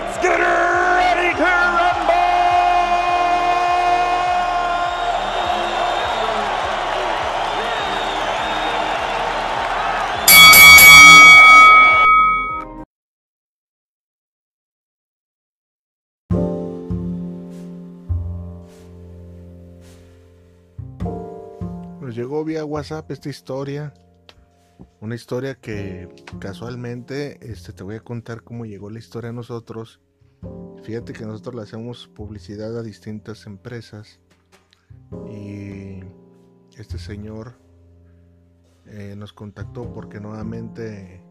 let's get ready to rumble! Nos llegó vía WhatsApp esta historia. Una historia que casualmente este, te voy a contar cómo llegó la historia a nosotros. Fíjate que nosotros le hacemos publicidad a distintas empresas. Y este señor eh, nos contactó porque nuevamente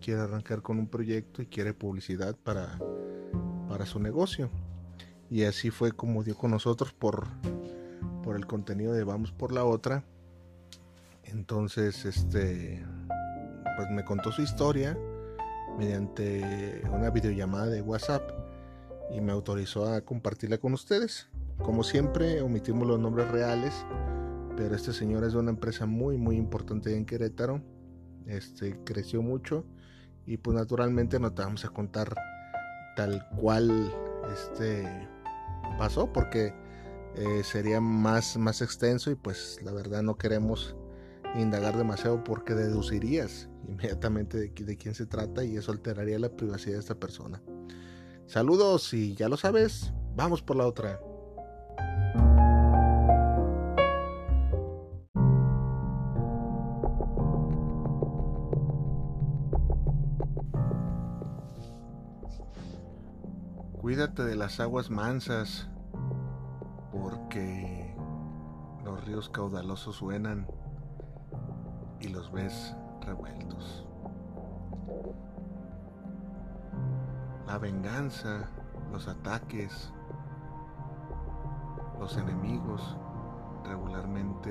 quiere arrancar con un proyecto y quiere publicidad para, para su negocio. Y así fue como dio con nosotros por, por el contenido de Vamos por la otra. Entonces, este, pues me contó su historia mediante una videollamada de WhatsApp y me autorizó a compartirla con ustedes. Como siempre, omitimos los nombres reales, pero este señor es de una empresa muy, muy importante en Querétaro. Este creció mucho y pues naturalmente no te vamos a contar tal cual este pasó porque eh, sería más, más extenso y pues la verdad no queremos indagar demasiado porque deducirías inmediatamente de, quién se trata y eso alteraría la privacidad de esta persona. Saludos y ya lo sabes, vamos por la otra. Cuídate de las aguas mansas porque los ríos caudalosos suenan y los ves revueltos. La venganza, los ataques, los enemigos regularmente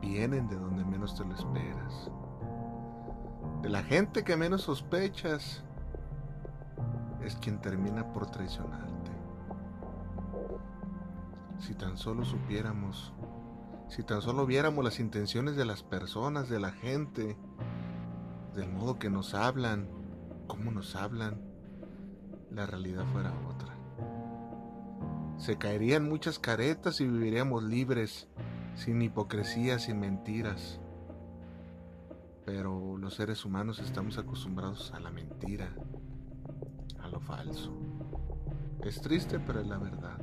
vienen de donde menos te lo esperas. De la gente que menos sospechas es quien termina por traicionarte. Si tan solo supiéramos si tan solo viéramos las intenciones de las personas, de la gente, del modo que nos hablan, cómo nos hablan, la realidad fuera otra. Se caerían muchas caretas y viviríamos libres, sin hipocresía, sin mentiras. Pero los seres humanos estamos acostumbrados a la mentira, a lo falso. Es triste, pero es la verdad.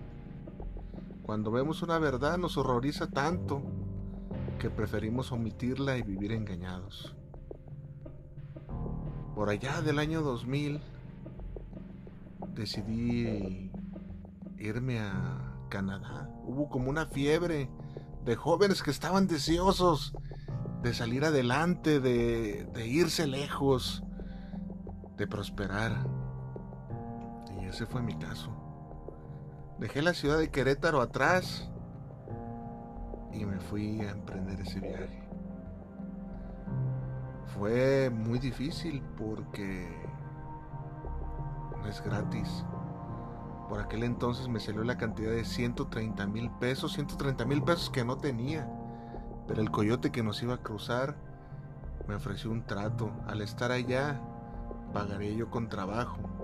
Cuando vemos una verdad nos horroriza tanto que preferimos omitirla y vivir engañados. Por allá del año 2000 decidí irme a Canadá. Hubo como una fiebre de jóvenes que estaban deseosos de salir adelante, de, de irse lejos, de prosperar. Y ese fue mi caso. Dejé la ciudad de Querétaro atrás y me fui a emprender ese viaje. Fue muy difícil porque no es gratis. Por aquel entonces me salió la cantidad de 130 mil pesos, 130 mil pesos que no tenía. Pero el coyote que nos iba a cruzar me ofreció un trato. Al estar allá, pagaría yo con trabajo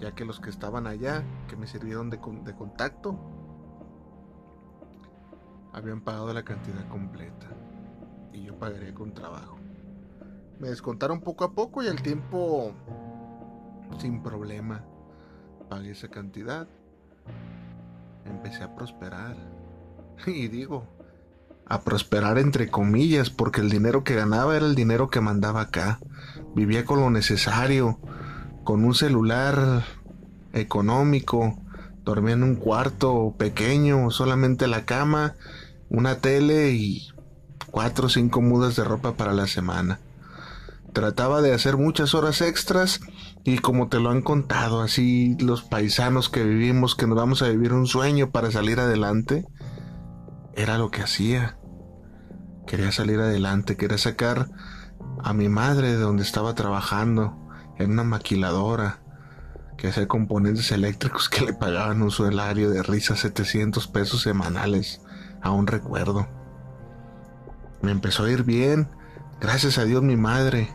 ya que los que estaban allá, que me sirvieron de, contacto, habían pagado la cantidad completa y yo pagaría con trabajo. Me descontaron poco a poco y al tiempo, sin problema, pagué esa cantidad. Empecé a prosperar. Y digo, a prosperar entre comillas, porque el dinero que ganaba era el dinero que mandaba acá. Vivía con lo necesario con un celular económico, dormía en un cuarto pequeño, solamente la cama, una tele y cuatro o cinco mudas de ropa para la semana. Trataba de hacer muchas horas extras y como te lo han contado, así los paisanos que vivimos, que nos vamos a vivir un sueño para salir adelante, era lo que hacía. Quería salir adelante, quería sacar a mi madre de donde estaba trabajando, en una maquiladora, que hacía componentes eléctricos que le pagaban un salario de risa 700 pesos semanales. Aún recuerdo. Me empezó a ir bien. Gracias a Dios mi madre.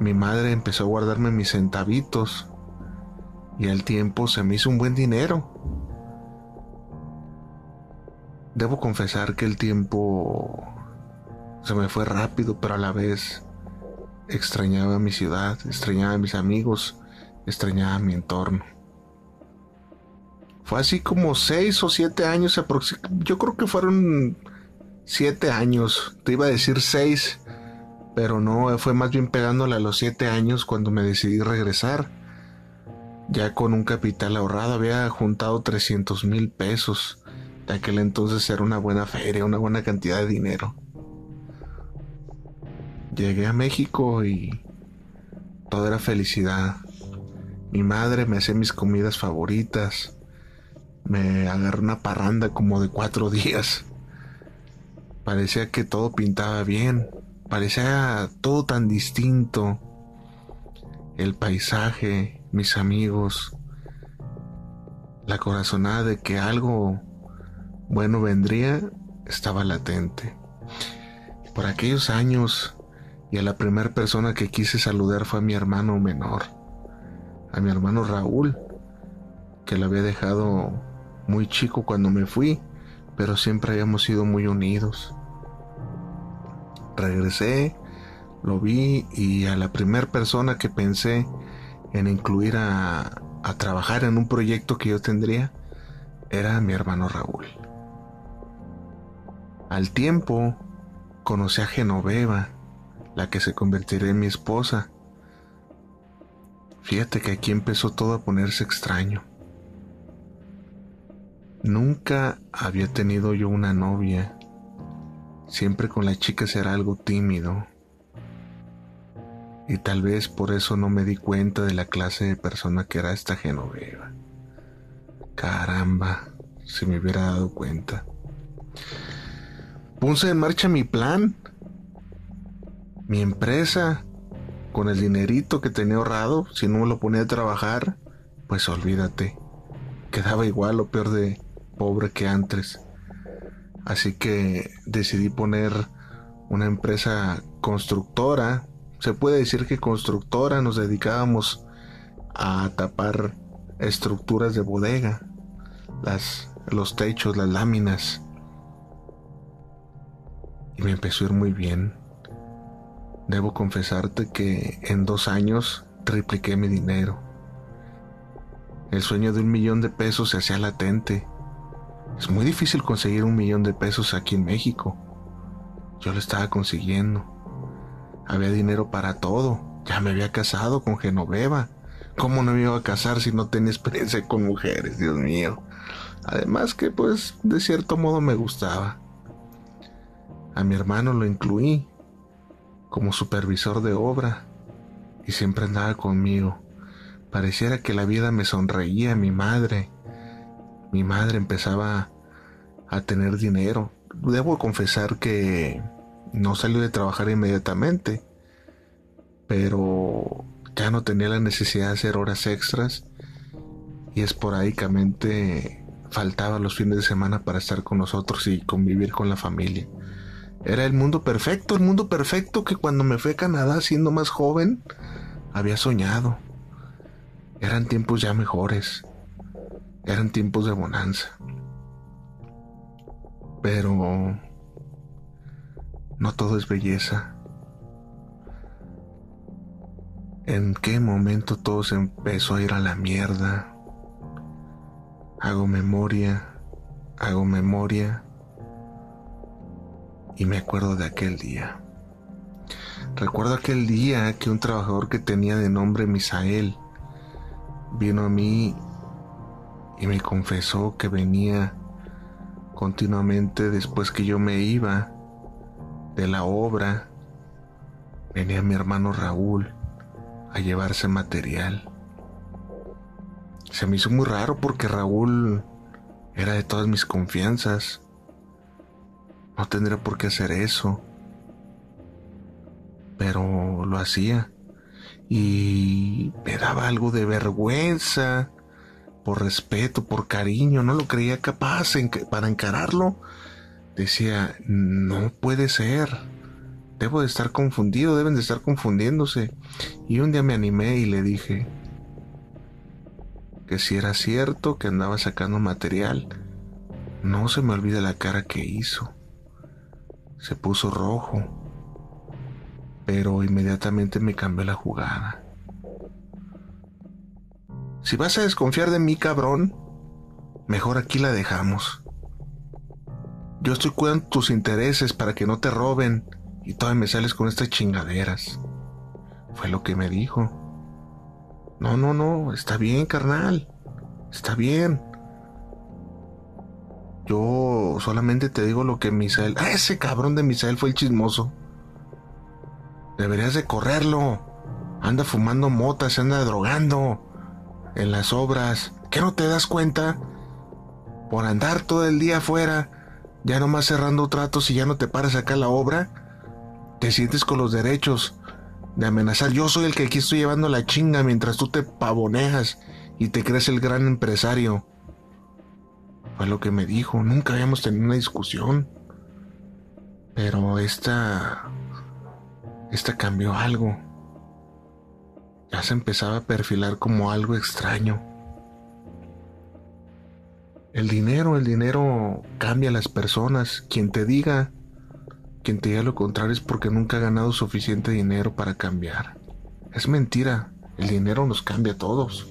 Mi madre empezó a guardarme mis centavitos. Y al tiempo se me hizo un buen dinero. Debo confesar que el tiempo se me fue rápido, pero a la vez extrañaba mi ciudad, extrañaba a mis amigos, extrañaba mi entorno. Fue así como seis o siete años aproximadamente. Yo creo que fueron siete años. Te iba a decir seis, pero no, fue más bien pegándole a los siete años cuando me decidí regresar. Ya con un capital ahorrado había juntado 300 mil pesos. De aquel entonces era una buena feria, una buena cantidad de dinero. Llegué a México y todo era felicidad. Mi madre me hacía mis comidas favoritas. Me agarró una parranda como de cuatro días. Parecía que todo pintaba bien. Parecía todo tan distinto. El paisaje, mis amigos. La corazonada de que algo bueno vendría estaba latente. Por aquellos años, y a la primera persona que quise saludar fue a mi hermano menor a mi hermano Raúl, que lo había dejado muy chico cuando me fui, pero siempre habíamos sido muy unidos. Regresé, lo vi y a la primera persona que pensé en incluir a, a trabajar en un proyecto que yo tendría era mi hermano Raúl. Al tiempo conocí a Genoveva, la que se convertiría en mi esposa, Fíjate que aquí empezó todo a ponerse extraño. Nunca había tenido yo una novia. Siempre con la chica era algo tímido. Y tal vez por eso no me di cuenta de la clase de persona que era esta Genoveva. Caramba, si me hubiera dado cuenta. Puse en marcha mi plan. Mi empresa con el dinerito que tenía ahorrado, si no lo ponía a trabajar, pues olvídate. Quedaba igual o peor de pobre que antes. Así que decidí poner una empresa constructora. Se puede decir que constructora nos dedicábamos a tapar estructuras de bodega, los techos, las láminas. Y me empezó a ir muy bien. Debo confesarte que en dos años tripliqué mi dinero. El sueño de un millón de pesos se hacía latente. Es muy difícil conseguir un millón de pesos aquí en México. Yo lo estaba consiguiendo. Había dinero para todo. Ya me había casado con Genoveva. ¿Cómo no me iba a casar si no tenía experiencia con mujeres? Dios mío. Además que pues de cierto modo me gustaba. A mi hermano lo incluí como supervisor de obra y siempre andaba conmigo. Pareciera que la vida me sonreía, mi madre. Mi madre empezaba a tener dinero. Debo confesar que no salió de trabajar inmediatamente, pero ya no tenía la necesidad de hacer horas extras y esporádicamente faltaba los fines de semana para estar con nosotros y convivir con la familia. Era el mundo perfecto, el mundo perfecto que cuando me fui a Canadá siendo más joven había soñado. Eran tiempos ya mejores. Eran tiempos de bonanza. Pero no todo es belleza. ¿En qué momento todo se empezó a ir a la mierda? Hago memoria, hago memoria y me acuerdo de aquel día. Recuerdo aquel día que un trabajador que tenía de nombre Misael vino a mí y me confesó que venía continuamente después que yo me iba de la obra venía mi hermano Raúl a llevarse material. Se me hizo muy raro porque Raúl era de todas mis confianzas. No tendría por qué hacer eso. Pero lo hacía. Y me daba algo de vergüenza, por respeto, por cariño. No lo creía capaz para encararlo. Decía, no puede ser. Debo de estar confundido, deben de estar confundiéndose. Y un día me animé y le dije, que si era cierto que andaba sacando material. No se me olvida la cara que hizo. Se puso rojo, pero inmediatamente me cambió la jugada. Si vas a desconfiar de mí, cabrón, mejor aquí la dejamos. Yo estoy cuidando tus intereses para que no te roben y todavía me sales con estas chingaderas. Fue lo que me dijo. No, no, no, está bien, carnal. Está bien. Yo solamente te digo lo que Misael... Ah, ese cabrón de Misael fue el chismoso. Deberías de correrlo. Anda fumando motas, se anda drogando. En las obras. ¿Qué no te das cuenta? Por andar todo el día afuera, ya nomás cerrando tratos y ya no te paras acá la obra, te sientes con los derechos de amenazar. Yo soy el que aquí estoy llevando la chinga mientras tú te pavonejas y te crees el gran empresario. Fue lo que me dijo. Nunca habíamos tenido una discusión. Pero esta... Esta cambió algo. Ya se empezaba a perfilar como algo extraño. El dinero, el dinero cambia a las personas. Quien te diga quien te diga lo contrario es porque nunca ha ganado suficiente dinero para cambiar. Es mentira, el dinero nos cambia a todos.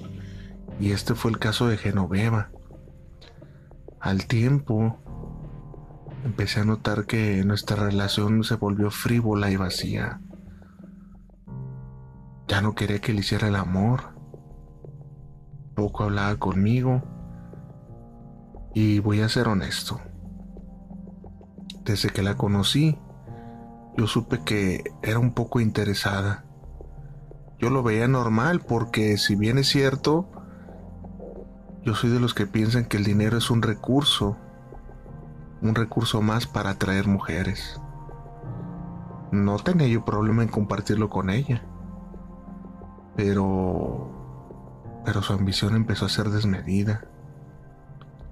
Y este fue el caso de Genoveva. Al tiempo, empecé a notar que nuestra relación se volvió frívola y vacía. Ya no quería que le hiciera el amor. Poco hablaba conmigo. Y voy a ser honesto. Desde que la conocí, yo supe que era un poco interesada. Yo lo veía normal porque si bien es cierto, yo soy de los que piensan que el dinero es un recurso, un recurso más para atraer mujeres. No tenía yo problema en compartirlo con ella. Pero... Pero su ambición empezó a ser desmedida.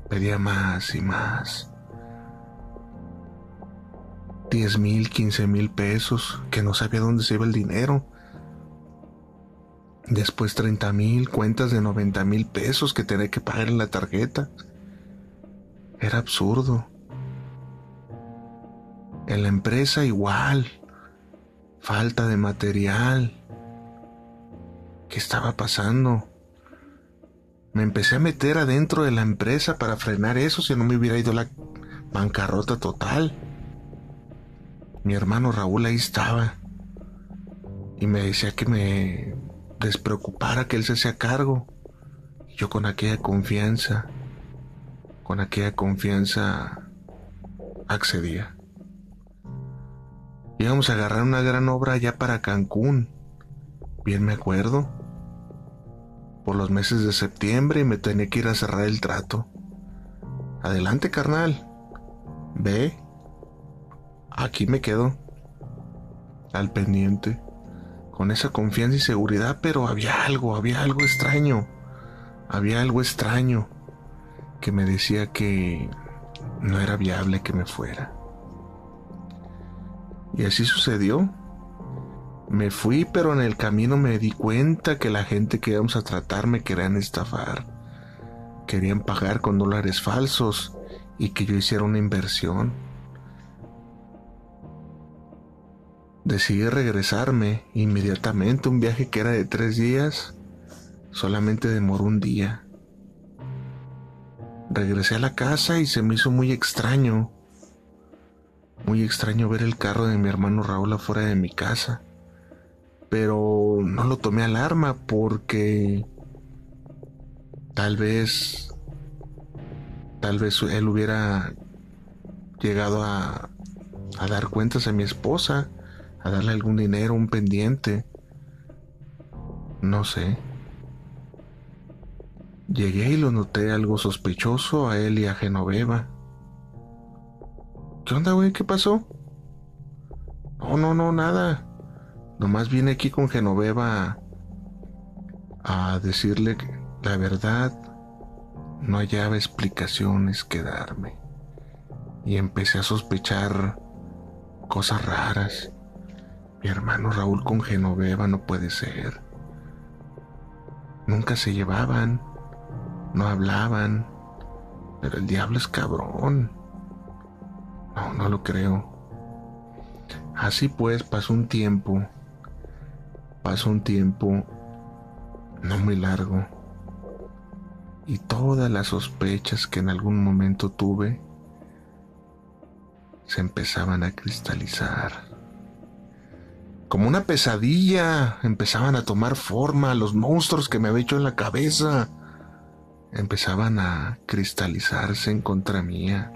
Pedía más y más. 10 mil, 15 mil pesos, que no sabía dónde se iba el dinero. Después 30 mil, cuentas de 90 mil pesos que tenía que pagar en la tarjeta. Era absurdo. En la empresa igual. Falta de material. ¿Qué estaba pasando? Me empecé a meter adentro de la empresa para frenar eso si no me hubiera ido la bancarrota total. Mi hermano Raúl ahí estaba y me decía que me despreocupara, que él se hacía cargo. Yo con aquella confianza, con aquella confianza accedía. Íbamos a agarrar una gran obra allá para Cancún, bien me acuerdo, por los meses de septiembre y me tenía que ir a cerrar el trato. Adelante, carnal. Ve, aquí me quedo, al pendiente, con esa confianza y seguridad, pero había algo, había algo extraño, había algo extraño que me decía que no era viable que me fuera. Y así sucedió. Me fui, pero en el camino me di cuenta que la gente que íbamos a tratar me querían estafar. Querían pagar con dólares falsos y que yo hiciera una inversión. Decidí regresarme inmediatamente. Un viaje que era de tres días solamente demoró un día. Regresé a la casa y se me hizo muy extraño. Muy extraño ver el carro de mi hermano Raúl afuera de mi casa. Pero no lo tomé alarma porque tal vez tal vez él hubiera llegado a, a dar cuentas a mi esposa a darle algún dinero, un pendiente. No sé. Llegué y lo noté algo sospechoso a él y a Genoveva. ¿Qué onda, güey? ¿Qué pasó? No, no, no, nada. Nomás vine aquí con Genoveva a, decirle que la verdad no hallaba explicaciones que darme. Y empecé a sospechar cosas raras. Mi hermano Raúl con Genoveva no puede ser. Nunca se llevaban, no hablaban, pero el diablo es cabrón. No, no lo creo. Así pues pasó un tiempo, pasó un tiempo no muy largo, y todas las sospechas que en algún momento tuve se empezaban a cristalizar. Como una pesadilla, empezaban a tomar forma los monstruos que me había hecho en la cabeza. Empezaban a cristalizarse en contra mía.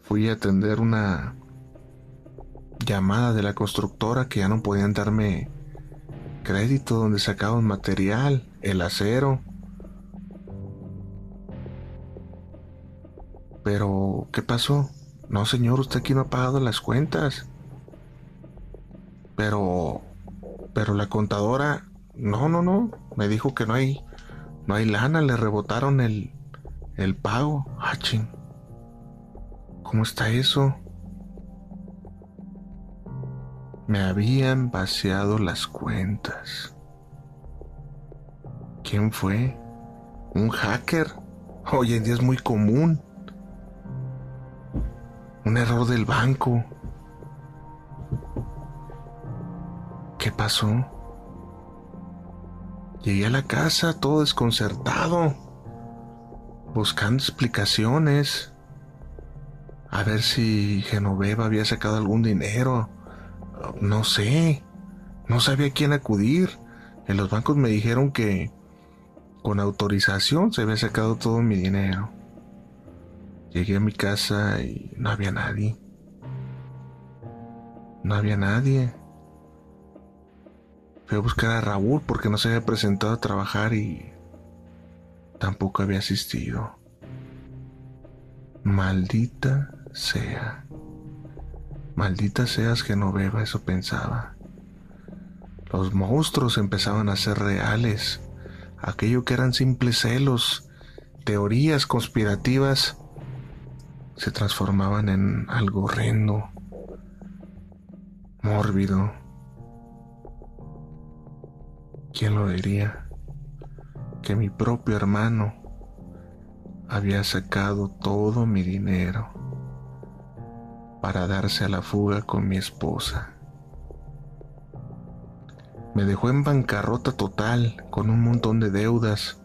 Fui a atender una llamada de la constructora que ya no podían darme crédito donde sacaban material, el acero. Pero, ¿qué pasó? No, señor, usted aquí no ha pagado las cuentas. Pero, pero la contadora, no, no, no, me dijo que no hay, no hay lana, le rebotaron el, el pago. Ah, ¿Cómo está eso? Me habían vaciado las cuentas. ¿Quién fue? ¿Un hacker? Hoy en día es muy común. Un error del banco. ¿Qué pasó? Llegué a la casa todo desconcertado, buscando explicaciones, a ver si Genoveva había sacado algún dinero. No sé, no sabía a quién acudir. En los bancos me dijeron que con autorización se había sacado todo mi dinero. Llegué a mi casa y no había nadie. No había nadie. Fui a buscar a Raúl porque no se había presentado a trabajar y tampoco había asistido. Maldita sea. Maldita seas Genoveva, eso pensaba. Los monstruos empezaban a ser reales. Aquello que eran simples celos, teorías conspirativas, se transformaban en algo horrendo, mórbido. ¿Quién lo diría? Que mi propio hermano había sacado todo mi dinero para darse a la fuga con mi esposa. Me dejó en bancarrota total, con un montón de deudas,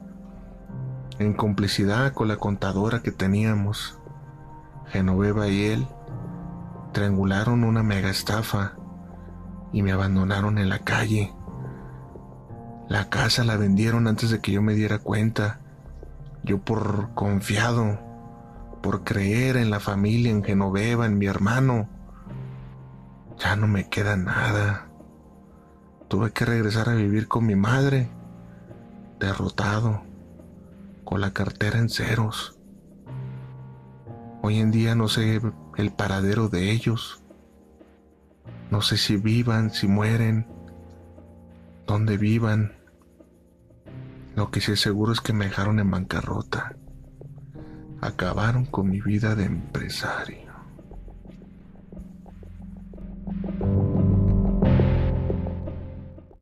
en complicidad con la contadora que teníamos. Genoveva y él triangularon una mega estafa y me abandonaron en la calle. La casa la vendieron antes de que yo me diera cuenta. Yo por confiado, por creer en la familia, en Genoveva, en mi hermano, ya no me queda nada. Tuve que regresar a vivir con mi madre, derrotado, con la cartera en ceros. Hoy en día no sé el paradero de ellos. No sé si vivan, si mueren, dónde vivan. Lo que sí es seguro es que me dejaron en bancarrota. Acabaron con mi vida de empresario.